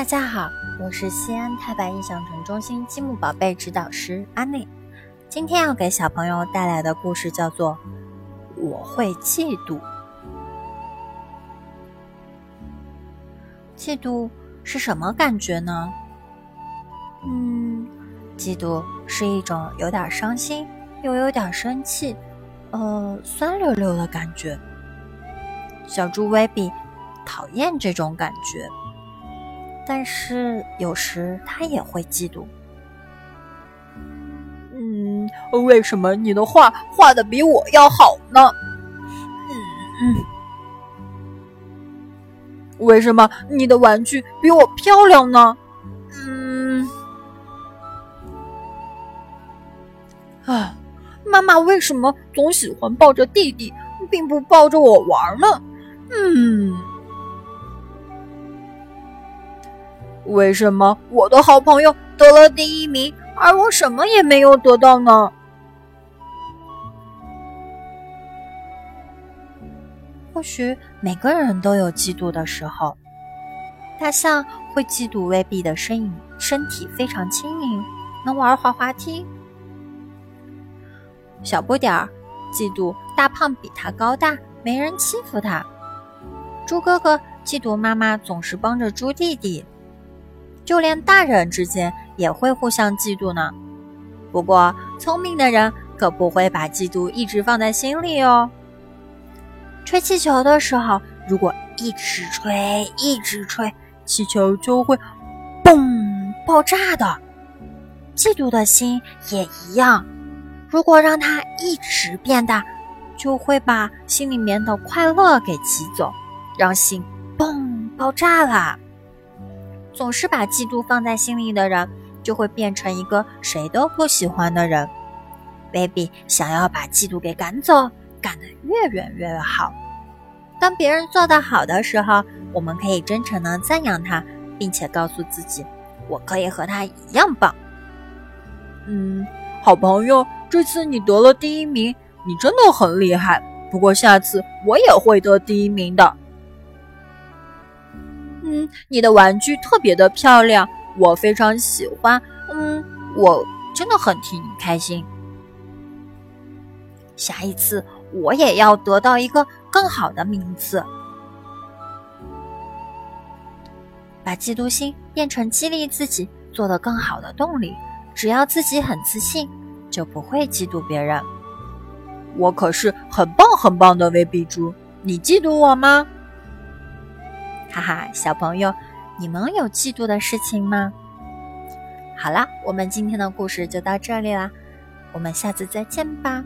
大家好，我是西安太白印象城中心积木宝贝指导师安妮。今天要给小朋友带来的故事叫做《我会嫉妒》。嫉妒是什么感觉呢？嗯，嫉妒是一种有点伤心又有点生气，呃，酸溜溜的感觉。小猪威比讨厌这种感觉。但是有时他也会嫉妒。嗯，为什么你的画画的比我要好呢？嗯嗯。为什么你的玩具比我漂亮呢？嗯。啊，妈妈为什么总喜欢抱着弟弟，并不抱着我玩呢？嗯。为什么我的好朋友得了第一名，而我什么也没有得到呢？或许每个人都有嫉妒的时候。大象会嫉妒威比的身影，身体非常轻盈，能玩滑滑梯。小不点儿嫉妒大胖比他高大，没人欺负他。猪哥哥嫉妒妈妈总是帮着猪弟弟。就连大人之间也会互相嫉妒呢。不过，聪明的人可不会把嫉妒一直放在心里哦。吹气球的时候，如果一直吹，一直吹，气球就会嘣爆炸的。嫉妒的心也一样，如果让它一直变大，就会把心里面的快乐给挤走，让心嘣爆炸啦。总是把嫉妒放在心里的人，就会变成一个谁都不喜欢的人。baby 想要把嫉妒给赶走，赶得越远越好。当别人做得好的时候，我们可以真诚的赞扬他，并且告诉自己，我可以和他一样棒。嗯，好朋友，这次你得了第一名，你真的很厉害。不过下次我也会得第一名的。嗯，你的玩具特别的漂亮，我非常喜欢。嗯，我真的很替你开心。下一次我也要得到一个更好的名次。把嫉妒心变成激励自己做得更好的动力，只要自己很自信，就不会嫉妒别人。我可是很棒很棒的威比猪，你嫉妒我吗？哈哈，小朋友，你们有嫉妒的事情吗？好啦，我们今天的故事就到这里啦，我们下次再见吧。